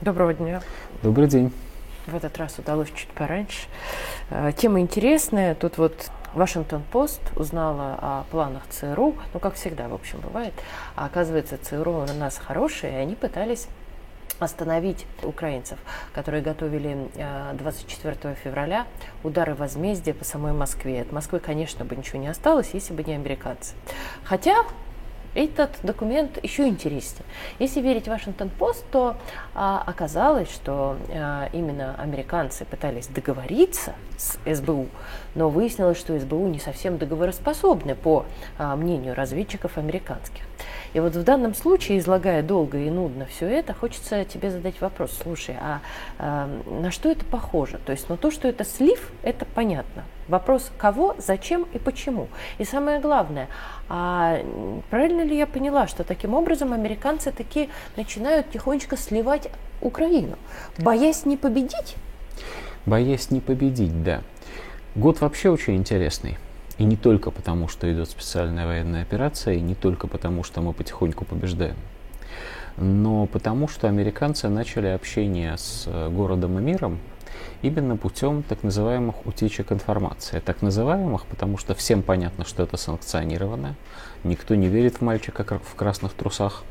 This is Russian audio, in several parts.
Доброго дня. Добрый день. В этот раз удалось чуть пораньше. Э, тема интересная. Тут вот Вашингтон-Пост узнала о планах ЦРУ, ну, как всегда, в общем, бывает. А оказывается, ЦРУ у нас хорошие, и они пытались остановить украинцев, которые готовили 24 э, февраля удары возмездия по самой Москве. От Москвы, конечно, бы ничего не осталось, если бы не американцы. Хотя этот документ еще интереснее. Если верить Вашингтон-Пост, то а, оказалось, что а, именно американцы пытались договориться с СБУ, но выяснилось, что СБУ не совсем договороспособны по а, мнению разведчиков американских. И вот в данном случае, излагая долго и нудно все это, хочется тебе задать вопрос. Слушай, а э, на что это похоже? То есть, ну то, что это слив, это понятно. Вопрос кого, зачем и почему. И самое главное, а правильно ли я поняла, что таким образом американцы таки начинают тихонечко сливать Украину, боясь не победить? Боясь не победить, да. Год вообще очень интересный. И не только потому, что идет специальная военная операция, и не только потому, что мы потихоньку побеждаем, но потому, что американцы начали общение с э, городом и миром именно путем так называемых утечек информации. Так называемых, потому что всем понятно, что это санкционировано. Никто не верит в мальчика в красных трусах,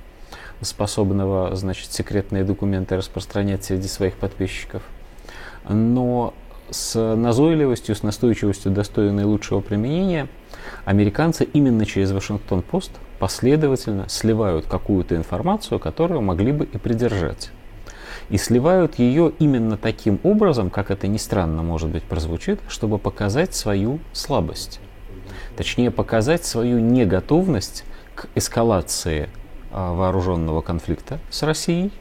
способного, значит, секретные документы распространять среди своих подписчиков. Но с назойливостью, с настойчивостью, достойной лучшего применения, американцы именно через Вашингтон-Пост последовательно сливают какую-то информацию, которую могли бы и придержать. И сливают ее именно таким образом, как это ни странно, может быть, прозвучит, чтобы показать свою слабость. Точнее, показать свою неготовность к эскалации а, вооруженного конфликта с Россией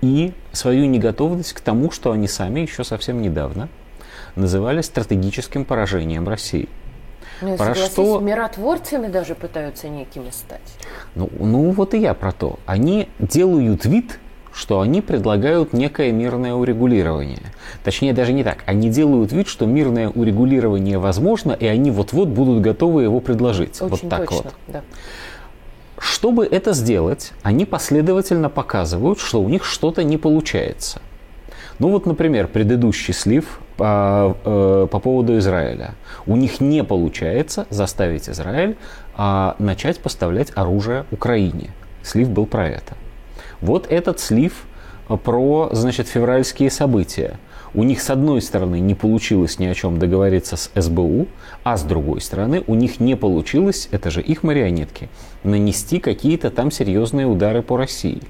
и свою неготовность к тому, что они сами еще совсем недавно называли стратегическим поражением России. Ну, про что миротворцами даже пытаются некими стать. Ну, ну вот и я про то. Они делают вид, что они предлагают некое мирное урегулирование. Точнее, даже не так. Они делают вид, что мирное урегулирование возможно, и они вот-вот будут готовы его предложить. Очень вот так точно, вот. Да. Чтобы это сделать, они последовательно показывают, что у них что-то не получается. Ну вот, например, предыдущий слив по, э, по поводу Израиля. У них не получается заставить Израиль а, начать поставлять оружие Украине. Слив был про это. Вот этот слив э, про, значит, февральские события. У них, с одной стороны, не получилось ни о чем договориться с СБУ, а с другой стороны, у них не получилось, это же их марионетки, нанести какие-то там серьезные удары по России.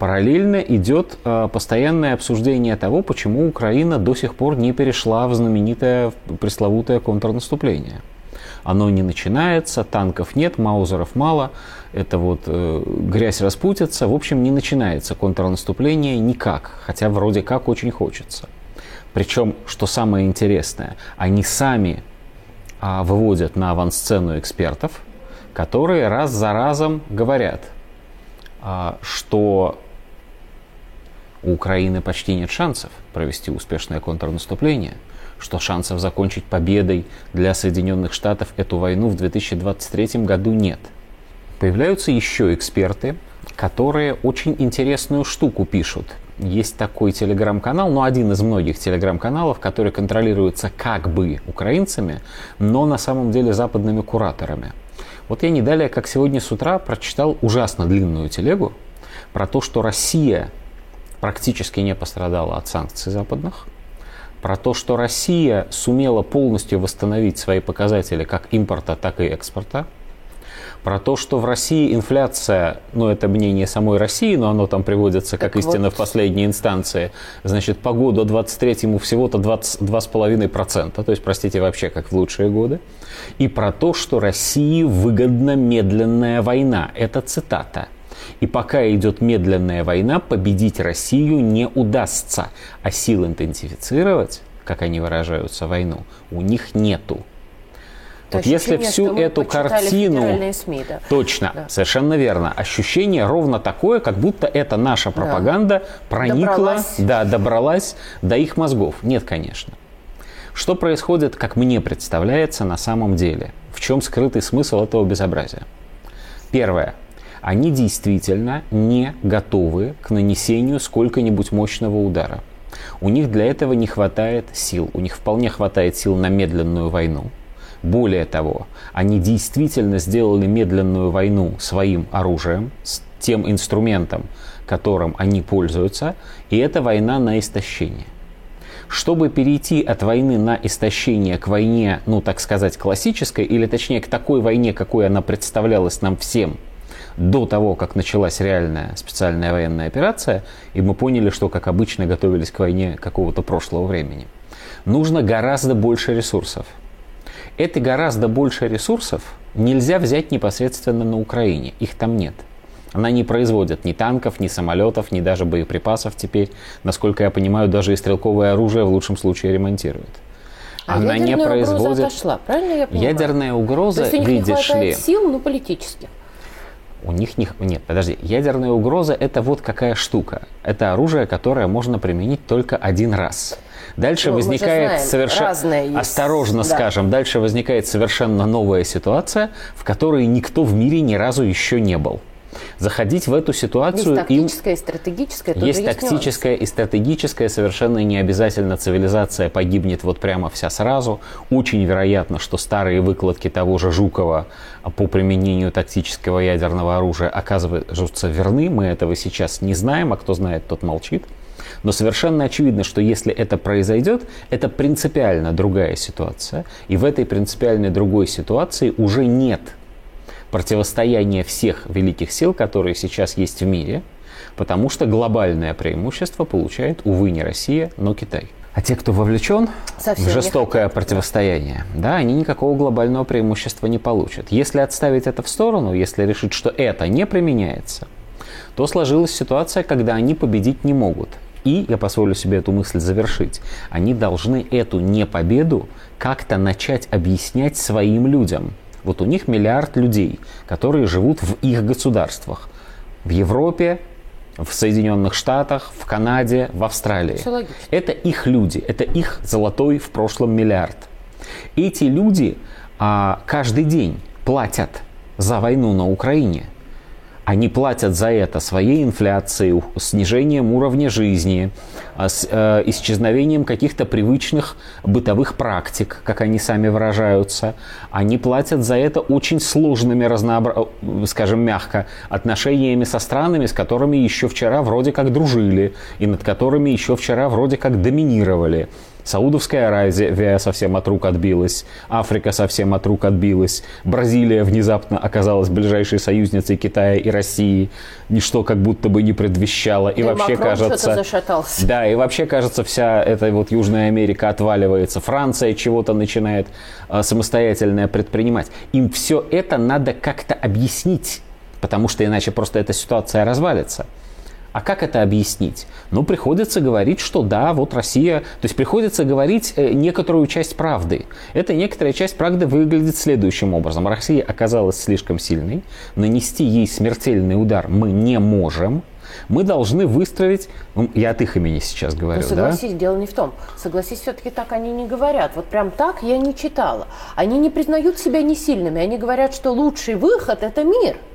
Параллельно идет э, постоянное обсуждение того, почему Украина до сих пор не перешла в знаменитое пресловутое контрнаступление. Оно не начинается, танков нет, маузеров мало, это вот э, грязь распутится. В общем, не начинается контрнаступление никак, хотя вроде как очень хочется. Причем, что самое интересное, они сами а, выводят на авансцену экспертов, которые раз за разом говорят, а, что у Украины почти нет шансов провести успешное контрнаступление, что шансов закончить победой для Соединенных Штатов эту войну в 2023 году нет. Появляются еще эксперты, которые очень интересную штуку пишут. Есть такой телеграм-канал, ну один из многих телеграм-каналов, который контролируется как бы украинцами, но на самом деле западными кураторами. Вот я не далее, как сегодня с утра, прочитал ужасно длинную телегу про то, что Россия практически не пострадала от санкций западных, про то, что Россия сумела полностью восстановить свои показатели как импорта, так и экспорта, про то, что в России инфляция, ну это мнение самой России, но оно там приводится как так истина вот. в последней инстанции, значит, по году 23-му всего-то 22,5%, то есть, простите, вообще как в лучшие годы, и про то, что России выгодна медленная война. Это цитата – и пока идет медленная война, победить Россию не удастся. А сил интенсифицировать, как они выражаются, войну, у них нету. То вот если всю эту картину... СМИ, да. Точно, да. совершенно верно. Ощущение ровно такое, как будто это наша пропаганда да. проникла, добралась. Да, добралась до их мозгов. Нет, конечно. Что происходит, как мне представляется, на самом деле? В чем скрытый смысл этого безобразия? Первое. Они действительно не готовы к нанесению сколько-нибудь мощного удара. У них для этого не хватает сил. У них вполне хватает сил на медленную войну. Более того, они действительно сделали медленную войну своим оружием, с тем инструментом, которым они пользуются, и это война на истощение. Чтобы перейти от войны на истощение к войне, ну так сказать, классической, или точнее к такой войне, какой она представлялась нам всем до того, как началась реальная специальная военная операция, и мы поняли, что, как обычно, готовились к войне какого-то прошлого времени, нужно гораздо больше ресурсов. Это гораздо больше ресурсов нельзя взять непосредственно на Украине. Их там нет – она не производит ни танков, ни самолетов, ни даже боеприпасов теперь. Насколько я понимаю, даже и стрелковое оружие в лучшем случае ремонтирует. А Она не производит. Угроза отошла, правильно я понимаю? Ядерная угроза, То есть у них видишь не ли? сил, но политических. У них не... Нет, подожди. Ядерная угроза – это вот какая штука. Это оружие, которое можно применить только один раз. Дальше ну, возникает совершенно... Осторожно да. скажем. Дальше возникает совершенно новая ситуация, в которой никто в мире ни разу еще не был. Заходить в эту ситуацию есть тактическое им... и стратегическое. Есть тактическое и стратегическое. Совершенно не обязательно цивилизация погибнет вот прямо вся сразу. Очень вероятно, что старые выкладки того же Жукова по применению тактического ядерного оружия оказываются верны. Мы этого сейчас не знаем, а кто знает, тот молчит. Но совершенно очевидно, что если это произойдет, это принципиально другая ситуация. И в этой принципиальной другой ситуации уже нет противостояние всех великих сил, которые сейчас есть в мире, потому что глобальное преимущество получает, увы, не Россия, но Китай. А те, кто вовлечен Совсем в жестокое противостояние, да, они никакого глобального преимущества не получат. Если отставить это в сторону, если решить, что это не применяется, то сложилась ситуация, когда они победить не могут. И, я позволю себе эту мысль завершить, они должны эту непобеду как-то начать объяснять своим людям – вот у них миллиард людей, которые живут в их государствах. В Европе, в Соединенных Штатах, в Канаде, в Австралии. Это их люди, это их золотой в прошлом миллиард. Эти люди а, каждый день платят за войну на Украине – они платят за это своей инфляцией, снижением уровня жизни, а э, исчезновением каких-то привычных бытовых практик, как они сами выражаются. Они платят за это очень сложными, разнообра... Э, скажем мягко, отношениями со странами, с которыми еще вчера вроде как дружили, и над которыми еще вчера вроде как доминировали. Саудовская Аравия совсем от рук отбилась, Африка совсем от рук отбилась, Бразилия внезапно оказалась ближайшей союзницей Китая и России, ничто как будто бы не предвещало. И, и вообще Макрон кажется... зашатался. Да, и вообще кажется, вся эта вот Южная Америка отваливается, Франция чего-то начинает э, самостоятельное предпринимать. Им все это надо как-то объяснить, потому что иначе просто эта ситуация развалится. А как это объяснить? Ну, приходится говорить, что да, вот Россия... То есть приходится говорить э, некоторую часть правды. Эта некоторая часть правды выглядит следующим образом. Россия оказалась слишком сильной, нанести ей смертельный удар мы не можем, мы должны выстроить, ну, я от их имени сейчас говорю, Но согласись, да? дело не в том. Согласись, все-таки так они не говорят. Вот прям так я не читала. Они не признают себя не сильными. Они говорят, что лучший выход – это мир –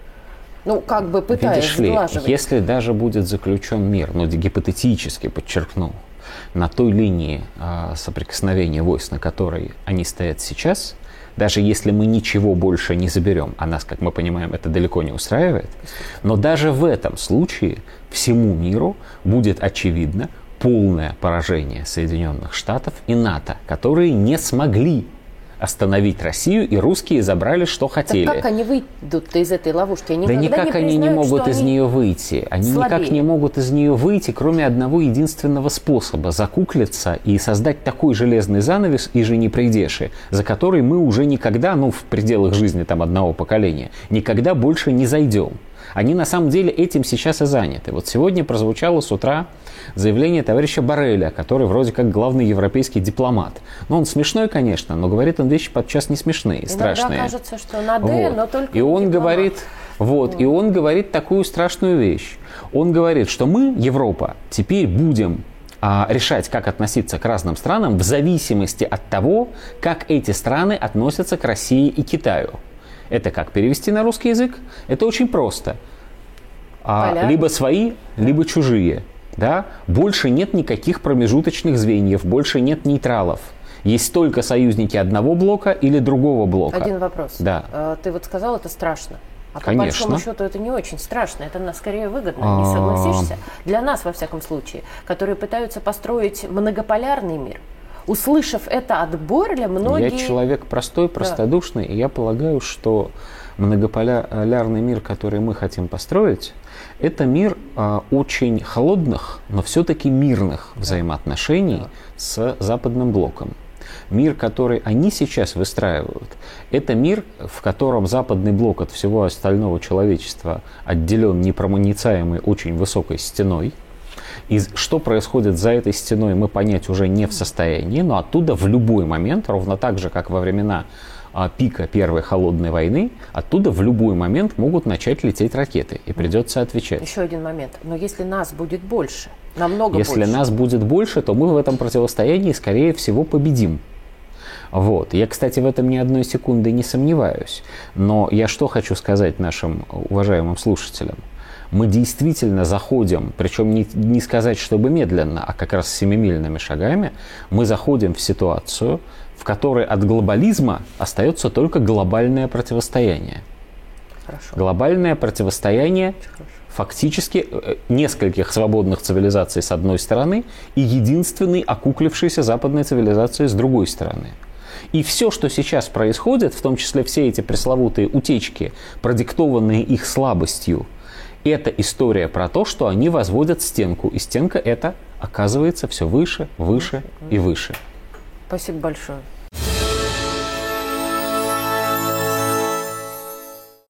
ну, как бы пытаясь Видишь ли, если даже будет заключен мир, но гипотетически подчеркну, на той линии э, соприкосновения войск, на которой они стоят сейчас, даже если мы ничего больше не заберем, а нас, как мы понимаем, это далеко не устраивает, но даже в этом случае всему миру будет очевидно полное поражение Соединенных Штатов и НАТО, которые не смогли остановить Россию, и русские забрали, что хотели. Так как они выйдут из этой ловушки? Они да никак не они не могут из они нее выйти. Они слабее. никак не могут из нее выйти, кроме одного единственного способа – закуклиться и создать такой железный занавес и же не придеши, за который мы уже никогда, ну, в пределах жизни там одного поколения, никогда больше не зайдем. Они на самом деле этим сейчас и заняты. Вот сегодня прозвучало с утра заявление товарища Барреля, который вроде как главный европейский дипломат. Ну, он смешной, конечно, но говорит он вещи подчас не смешные, Иногда страшные. кажется, что на «д», вот. но только И он дипломат. говорит, вот, вот, и он говорит такую страшную вещь. Он говорит, что мы, Европа, теперь будем а, решать, как относиться к разным странам в зависимости от того, как эти страны относятся к России и Китаю. Это как перевести на русский язык? Это очень просто. а, либо свои, либо чужие. Да? Больше нет никаких промежуточных звеньев, больше нет нейтралов. Есть только союзники одного блока или другого блока. Один вопрос. Да. А, ты вот сказал, это страшно. А Конечно. по большому счету это не очень страшно, это на скорее выгодно, не согласишься? Для нас, во всяком случае, которые пытаются построить многополярный мир, услышав это от Борля, многие... Я человек простой, простодушный, да. и я полагаю, что многополярный мир, который мы хотим построить, это мир э, очень холодных, но все-таки мирных взаимоотношений да. с Западным блоком. Мир, который они сейчас выстраивают, это мир, в котором западный блок от всего остального человечества отделен непромоницаемой очень высокой стеной. И что происходит за этой стеной, мы понять уже не в состоянии, но оттуда в любой момент, ровно так же, как во времена а, пика Первой холодной войны, оттуда в любой момент могут начать лететь ракеты, и придется отвечать. Еще один момент. Но если нас будет больше, намного если больше. Если нас будет больше, то мы в этом противостоянии, скорее всего, победим. Вот. Я, кстати, в этом ни одной секунды не сомневаюсь. Но я что хочу сказать нашим уважаемым слушателям? Мы действительно заходим, причем не, не сказать, чтобы медленно, а как раз семимильными шагами, мы заходим в ситуацию, в которой от глобализма остается только глобальное противостояние. Хорошо. Глобальное противостояние фактически э, нескольких свободных цивилизаций с одной стороны и единственной окуклившейся западной цивилизации с другой стороны. И все, что сейчас происходит, в том числе все эти пресловутые утечки, продиктованные их слабостью, это история про то, что они возводят стенку. И стенка это оказывается все выше, выше и выше. Спасибо большое.